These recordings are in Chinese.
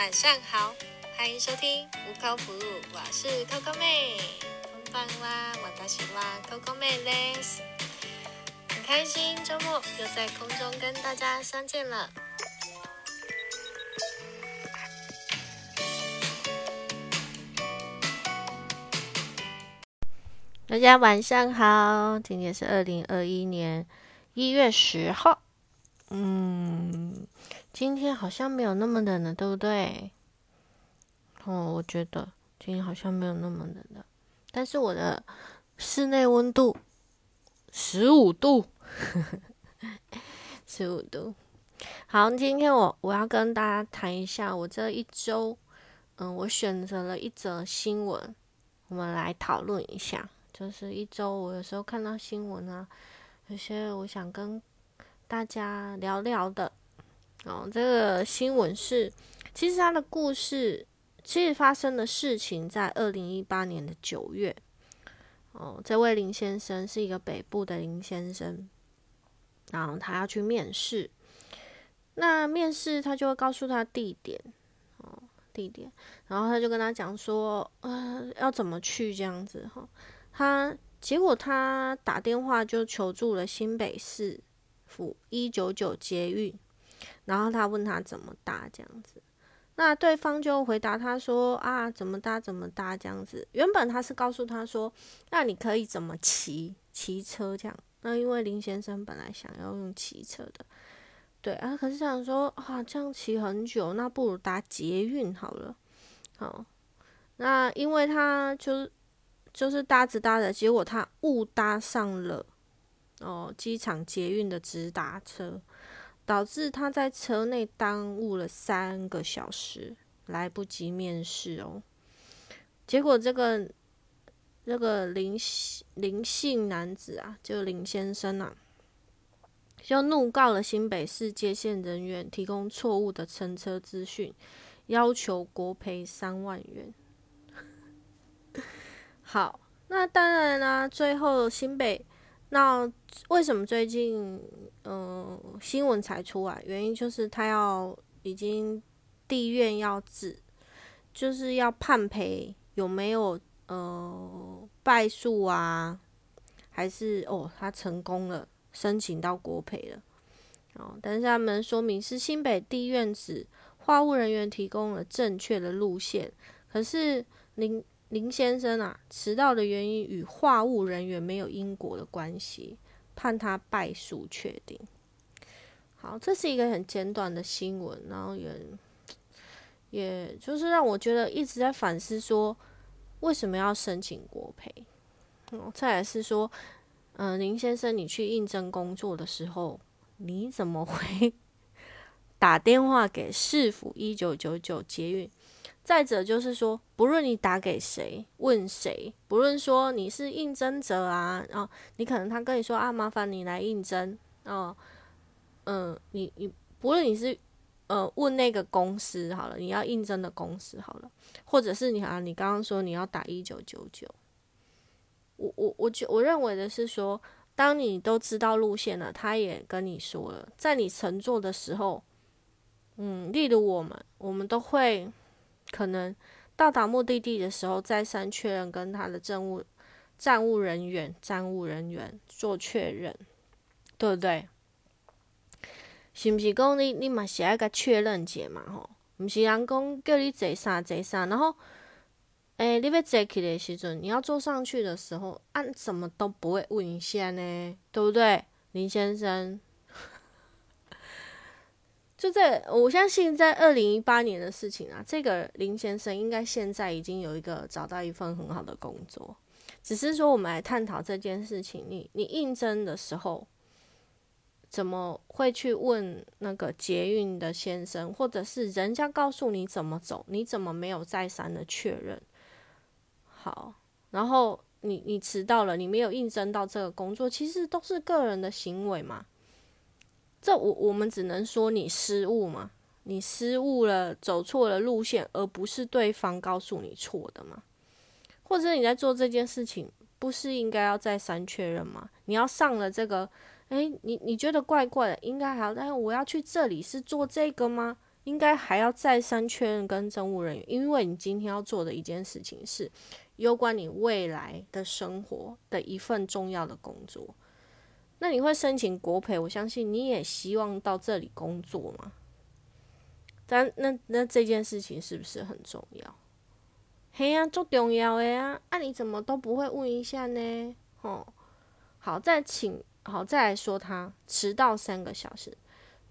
晚上好，欢迎收听无口服务，我是 Coco 妹。こんばんは、私は Coco 妹です。很开心周末又在空中跟大家相见了。大家晚上好，今天是二零二一年一月十号。嗯， 今天好像没有那么冷了，对不对？哦，我觉得今天好像没有那么冷了，但是我的室内温度十五度，十五度。好，今天我我要跟大家谈一下我这一周，嗯，我选择了一则新闻，我们来讨论一下。就是一周，我有时候看到新闻啊，有些我想跟大家聊聊的。哦，这个新闻是，其实他的故事，其实发生的事情在二零一八年的九月。哦，这位林先生是一个北部的林先生，然后他要去面试，那面试他就会告诉他地点，哦，地点，然后他就跟他讲说，呃，要怎么去这样子哈。他结果他打电话就求助了新北市府一九九捷运，然后他问他怎么搭这样子，那对方就回答他说啊怎么搭怎么搭这样子。原本他是告诉他说，那你可以怎么骑骑车这样。那因为林先生本来想要用骑车的，对啊，可是想说啊这样骑很久，那不如搭捷运好了。好，那因为他就是。就是搭着搭着，结果他误搭上了哦机场捷运的直达车，导致他在车内耽误了三个小时，来不及面试哦。结果这个这个林姓林姓男子啊，就林先生啊，就怒告了新北市接线人员提供错误的乘车资讯，要求国赔三万元。好，那当然啦。最后新北，那为什么最近嗯新闻才出来？原因就是他要已经地院要治，就是要判赔有没有呃败诉啊？还是哦他成功了，申请到国赔了哦。但是他们说明是新北地院指话务人员提供了正确的路线，可是您。林先生啊，迟到的原因与话务人员没有因果的关系，判他败诉确定。好，这是一个很简短的新闻，然后也也就是让我觉得一直在反思说，为什么要申请国赔？哦，再来是说，嗯，林先生，你去应征工作的时候，你怎么会 打电话给市府一九九九捷运？再者就是说，不论你打给谁，问谁，不论说你是应征者啊，然后你可能他跟你说啊，麻烦你来应征哦，嗯，你你不论你是呃问那个公司好了，你要应征的公司好了，或者是你啊，你刚刚说你要打一九九九，我我我觉我认为的是说，当你都知道路线了，他也跟你说了，在你乘坐的时候，嗯，例如我们，我们都会。可能到达目的地的时候，再三确认跟他的政务站务人员、站务人员做确认，对不对？是不是讲你你嘛是爱个确认者嘛？吼，毋是人讲叫你坐啥坐啥，然后，诶，你要坐起的时阵，你要坐上去的时候，按什么都不会问一下呢？对不对，林先生？就在我相信，在二零一八年的事情啊，这个林先生应该现在已经有一个找到一份很好的工作，只是说我们来探讨这件事情。你你应征的时候，怎么会去问那个捷运的先生，或者是人家告诉你怎么走，你怎么没有再三的确认？好，然后你你迟到了，你没有应征到这个工作，其实都是个人的行为嘛。这我我们只能说你失误嘛，你失误了，走错了路线，而不是对方告诉你错的嘛？或者你在做这件事情，不是应该要再三确认吗？你要上了这个，诶，你你觉得怪怪的，应该还要，但是我要去这里是做这个吗？应该还要再三确认跟政务人员，因为你今天要做的一件事情是有关你未来的生活的一份重要的工作。那你会申请国培，我相信你也希望到这里工作嘛？但那那这件事情是不是很重要？嘿呀，最重要的呀！啊，你怎么都不会问一下呢？哦，好，再请好再来说他迟到三个小时，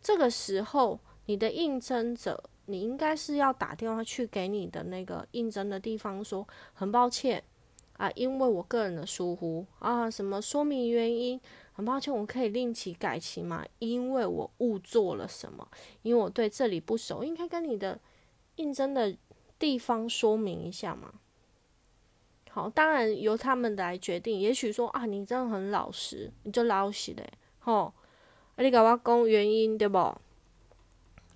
这个时候。你的应征者，你应该是要打电话去给你的那个应征的地方说，很抱歉啊，因为我个人的疏忽啊，什么说明原因，很抱歉，我可以另起改期吗？因为我误做了什么？因为我对这里不熟，应该跟你的应征的地方说明一下嘛。好，当然由他们来决定。也许说啊，你真的很老实，你就老实嘞，吼，啊，你给我讲原因对不？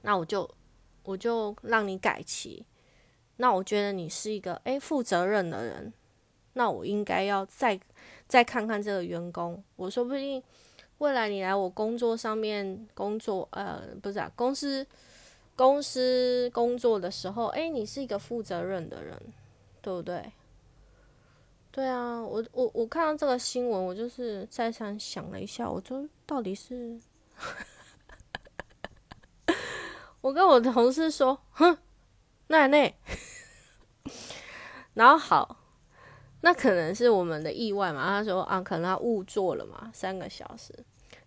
那我就我就让你改期，那我觉得你是一个诶负责任的人，那我应该要再再看看这个员工，我说不定未来你来我工作上面工作，呃，不是啊，公司公司工作的时候，诶，你是一个负责任的人，对不对？对啊，我我我看到这个新闻，我就是再三想了一下，我就到底是。我跟我同事说：“哼，那那，然后好，那可能是我们的意外嘛。”他说：“啊，可能他误做了嘛，三个小时。”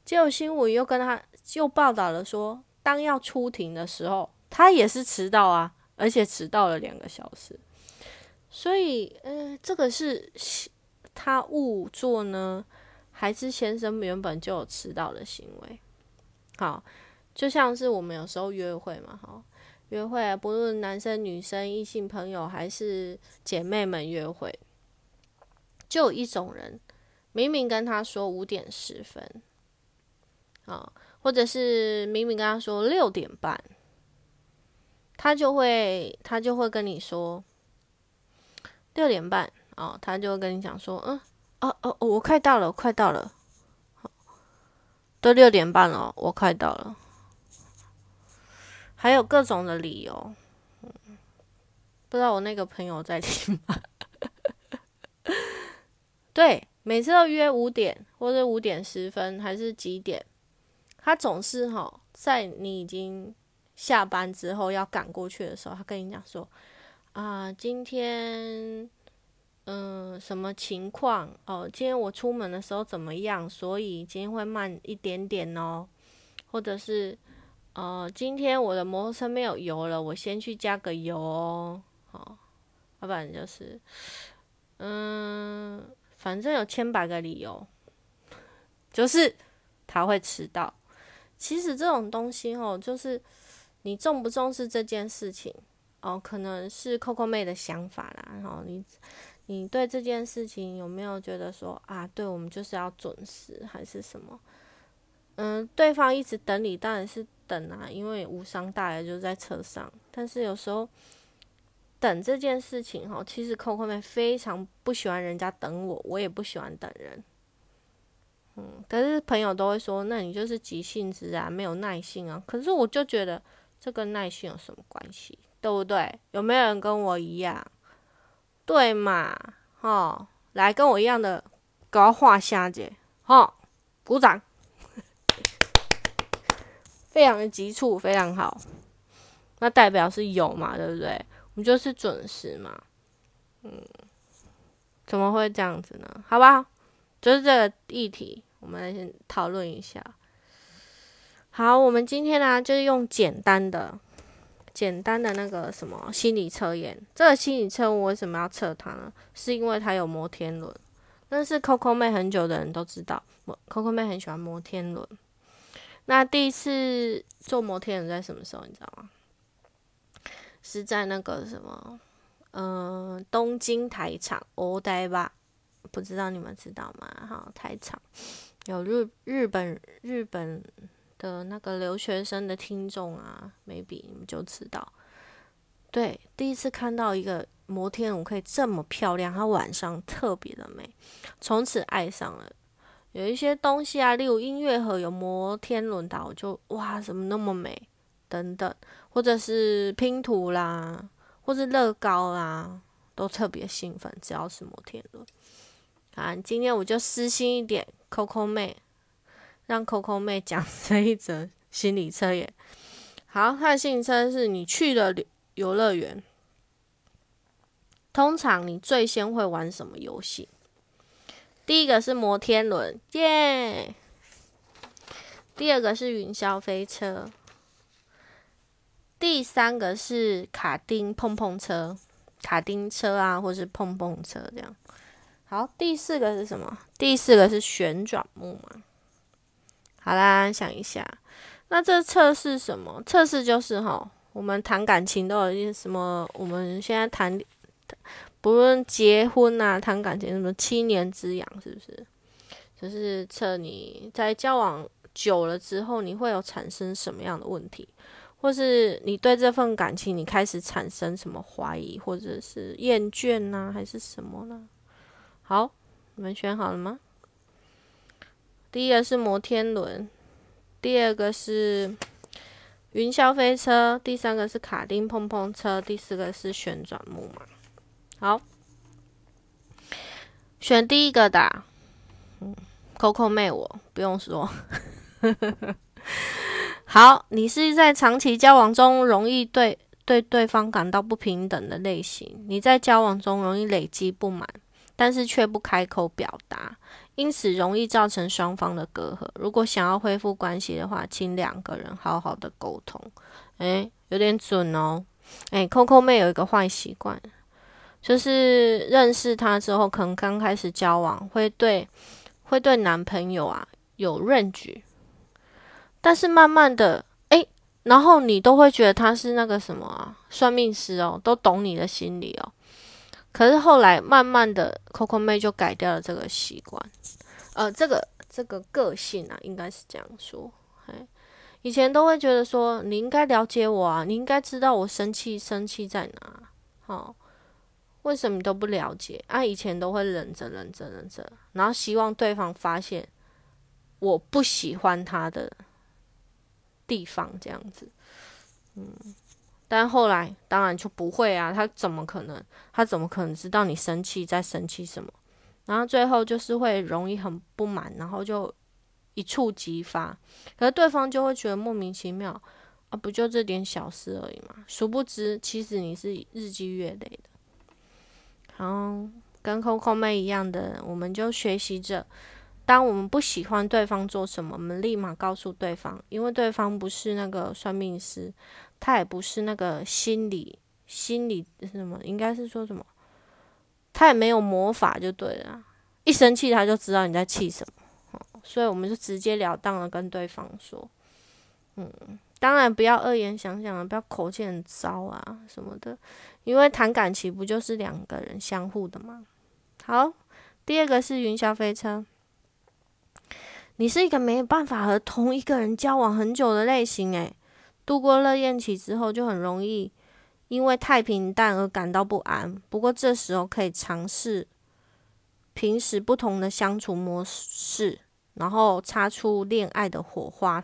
结果新闻又跟他就报道了说，当要出庭的时候，他也是迟到啊，而且迟到了两个小时。所以，呃，这个是他误做呢，还是先生原本就有迟到的行为？好。就像是我们有时候约会嘛，哈，约会不论男生女生、异性朋友还是姐妹们约会，就有一种人，明明跟他说五点十分，啊，或者是明明跟他说六点半，他就会他就会跟你说六点半，啊，他就会跟你讲说，嗯，哦哦哦，我快到了，快到了，都六点半了，我快到了。还有各种的理由，不知道我那个朋友在听吗？对，每次都约五点或者五点十分还是几点，他总是哈在你已经下班之后要赶过去的时候，他跟你讲说啊，今天嗯什么情况哦？今天我出门的时候怎么样？所以今天会慢一点点哦，或者是。哦，今天我的摩托车没有油了，我先去加个油哦。好，要不然就是，嗯，反正有千百个理由，就是他会迟到。其实这种东西哦，就是你重不重视这件事情哦，可能是 Coco 妹的想法啦。然后你，你对这件事情有没有觉得说啊，对我们就是要准时还是什么？嗯，对方一直等你，当然是。等啊，因为无伤大雅，就在车上。但是有时候等这件事情哈，其实 Coco 妹非常不喜欢人家等我，我也不喜欢等人。嗯，但是朋友都会说，那你就是急性子啊，没有耐性啊。可是我就觉得这跟耐性有什么关系？对不对？有没有人跟我一样？对嘛？哈，来跟我一样的，给我画下姐，哈，鼓掌。非常的急促，非常好，那代表是有嘛，对不对？我们就是准时嘛，嗯，怎么会这样子呢？好吧，就是这个议题，我们来先讨论一下。好，我们今天呢，就是用简单的、简单的那个什么心理测验。这个心理测我为什么要测它呢？是因为它有摩天轮。但是 Coco 妹很久的人都知道，Coco 妹很喜欢摩天轮。那第一次坐摩天轮在什么时候？你知道吗？是在那个什么，嗯，东京台场欧呆吧？不知道你们知道吗？哈，台场有日日本日本的那个留学生的听众啊，maybe 你们就知道。对，第一次看到一个摩天轮可以这么漂亮，它晚上特别的美，从此爱上了。有一些东西啊，例如音乐盒有摩天轮岛，就哇，怎么那么美？等等，或者是拼图啦，或是乐高啦，都特别兴奋。只要是摩天轮，啊，今天我就私心一点，Coco 妹，让 Coco 妹讲这一则心理测验。好，他的心理测验是你去了游乐园，通常你最先会玩什么游戏？第一个是摩天轮，耶！第二个是云霄飞车，第三个是卡丁碰碰车，卡丁车啊，或是碰碰车这样。好，第四个是什么？第四个是旋转木马。好啦，想一下，那这测试什么？测试就是哈，我们谈感情都有一些什么？我们现在谈。不论结婚啊，谈感情什么七年之痒，是不是？就是测你在交往久了之后，你会有产生什么样的问题，或是你对这份感情你开始产生什么怀疑，或者是厌倦呢，还是什么呢？好，你们选好了吗？第一个是摩天轮，第二个是云霄飞车，第三个是卡丁碰碰车，第四个是旋转木马。好，选第一个的，嗯，Coco 妹，我不用说。好，你是在长期交往中容易对对对方感到不平等的类型。你在交往中容易累积不满，但是却不开口表达，因此容易造成双方的隔阂。如果想要恢复关系的话，请两个人好好的沟通。诶，有点准哦。诶 c o c o 妹有一个坏习惯。就是认识他之后，可能刚开始交往会对会对男朋友啊有认举，但是慢慢的，哎，然后你都会觉得他是那个什么啊算命师哦，都懂你的心理哦。可是后来慢慢的，Coco 妹就改掉了这个习惯，呃，这个这个个性啊，应该是这样说。哎，以前都会觉得说你应该了解我啊，你应该知道我生气生气在哪，好。为什么都不了解啊？以前都会忍着、忍着、忍着，然后希望对方发现我不喜欢他的地方，这样子。嗯，但后来当然就不会啊，他怎么可能？他怎么可能知道你生气在生气什么？然后最后就是会容易很不满，然后就一触即发，可是对方就会觉得莫名其妙啊，不就这点小事而已嘛？殊不知，其实你是日积月累的。然后跟 Coco 妹一样的，我们就学习着，当我们不喜欢对方做什么，我们立马告诉对方，因为对方不是那个算命师，他也不是那个心理心理什么，应该是说什么，他也没有魔法就对了，一生气他就知道你在气什么，所以我们就直截了当的跟对方说，嗯。当然不要恶言相向啊，不要口气很糟啊什么的，因为谈感情不就是两个人相互的吗？好，第二个是云霄飞车，你是一个没有办法和同一个人交往很久的类型，诶，度过热恋期之后就很容易因为太平淡而感到不安。不过这时候可以尝试平时不同的相处模式，然后擦出恋爱的火花。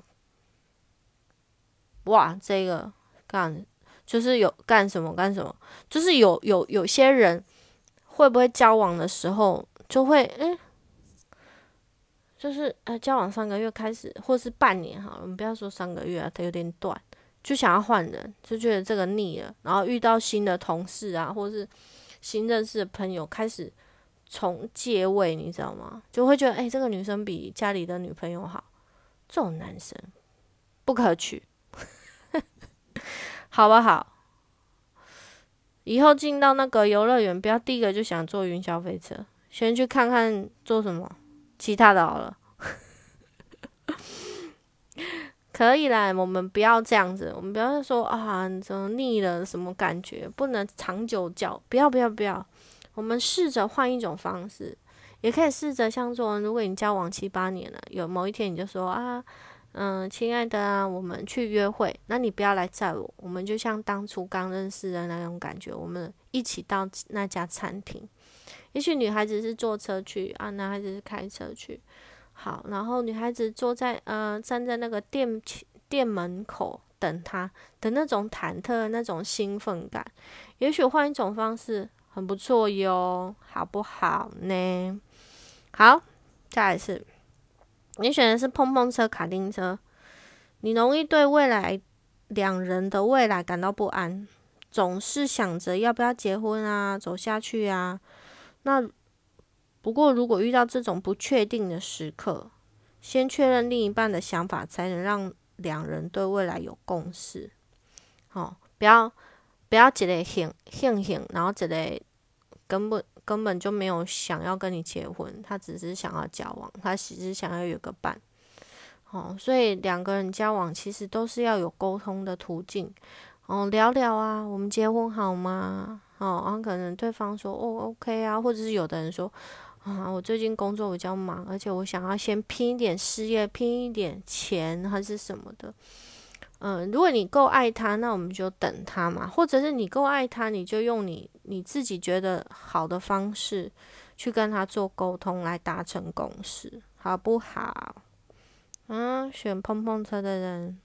哇，这个干就是有干什么干什么，就是有有有些人会不会交往的时候就会诶，就是呃交往三个月开始，或是半年哈，我们不要说三个月啊，它有点短，就想要换人，就觉得这个腻了，然后遇到新的同事啊，或是新认识的朋友，开始从借位，你知道吗？就会觉得诶，这个女生比家里的女朋友好，这种男生不可取。好不好？以后进到那个游乐园，不要第一个就想坐云霄飞车，先去看看做什么其他的好了。可以啦，我们不要这样子，我们不要说啊，怎么腻了，什么感觉，不能长久交，不要不要不要，我们试着换一种方式，也可以试着像说，如果你交往七八年了，有某一天你就说啊。嗯，亲爱的啊，我们去约会，那你不要来载我，我们就像当初刚认识的那种感觉，我们一起到那家餐厅。也许女孩子是坐车去啊，男孩子是开车去。好，然后女孩子坐在呃站在那个店店门口等他的那种忐忑、那种兴奋感。也许换一种方式很不错哟，好不好呢？好，再来是，你选的是碰碰车、卡丁车，你容易对未来两人的未来感到不安，总是想着要不要结婚啊，走下去啊。那不过，如果遇到这种不确定的时刻，先确认另一半的想法，才能让两人对未来有共识。好，不要不要一个兴兴兴，然后一个根本根本就没有想要跟你结婚，他只是想要交往，他只是想要有个伴。哦，所以两个人交往其实都是要有沟通的途径。哦，聊聊啊，我们结婚好吗？哦，然后可能对方说哦，OK 啊，或者是有的人说。啊，我最近工作比较忙，而且我想要先拼一点事业，拼一点钱还是什么的。嗯，如果你够爱他，那我们就等他嘛；或者是你够爱他，你就用你你自己觉得好的方式去跟他做沟通，来达成共识，好不好？嗯，选碰碰车的人，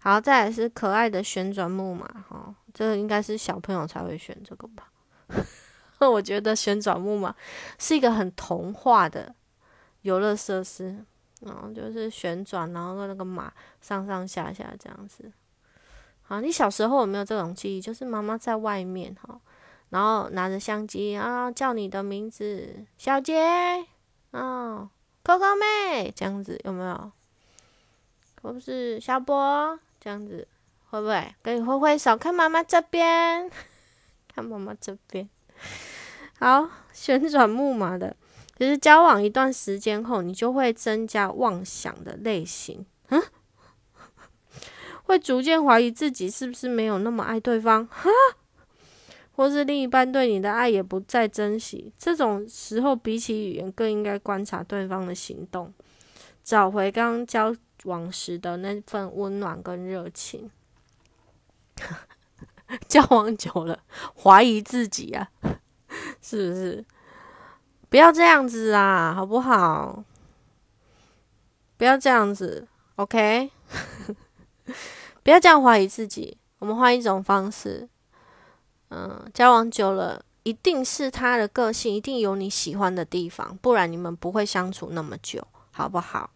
好，再来是可爱的旋转木马，哈，这个应该是小朋友才会选这个吧。我觉得旋转木马是一个很童话的游乐设施，然后就是旋转，然后那个马上上下下这样子。好，你小时候有没有这种记忆？就是妈妈在外面哈，然后拿着相机啊，叫你的名字，小杰，啊，Coco 妹这样子有没有？或不是小波这样子，会不会跟你挥挥手？看妈妈这边，看妈妈这边。好，旋转木马的，就是交往一段时间后，你就会增加妄想的类型，嗯，会逐渐怀疑自己是不是没有那么爱对方，哈，或是另一半对你的爱也不再珍惜。这种时候，比起语言，更应该观察对方的行动，找回刚刚交往时的那份温暖跟热情。交往久了，怀疑自己啊。是不是？不要这样子啊，好不好？不要这样子，OK？不要这样怀疑自己。我们换一种方式，嗯，交往久了，一定是他的个性，一定有你喜欢的地方，不然你们不会相处那么久，好不好？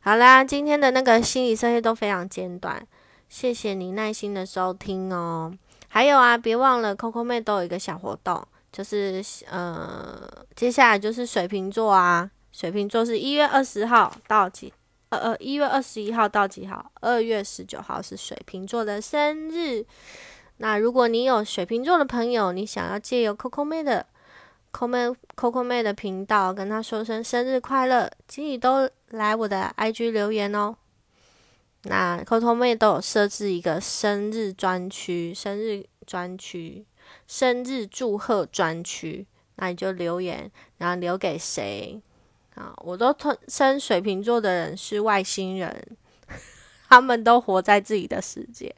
好啦，今天的那个心理测验都非常简短，谢谢你耐心的收听哦。还有啊，别忘了 Coco 妹都有一个小活动。就是呃，接下来就是水瓶座啊，水瓶座是一月二十号到几？呃呃，一月二十一号到几号？二月十九号是水瓶座的生日。那如果你有水瓶座的朋友，你想要借由 Coco 妹的 Coco 妹 Coco 妹的频道跟他说声生日快乐，请你都来我的 IG 留言哦。那 Coco 妹都有设置一个生日专区，生日专区。生日祝贺专区，那你就留言，然后留给谁啊？我都称水瓶座的人是外星人，他们都活在自己的世界，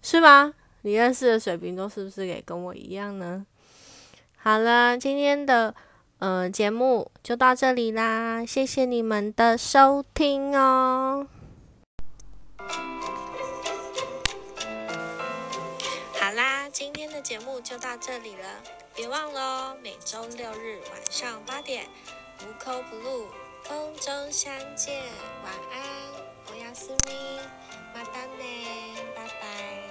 是吗？你认识的水瓶座是不是也跟我一样呢？好了，今天的呃，节目就到这里啦，谢谢你们的收听哦。好啦，今天的节目就到这里了，别忘喽，每周六日晚上八点，无口不露，空中相见，晚安，我要思密，马达呢，拜拜。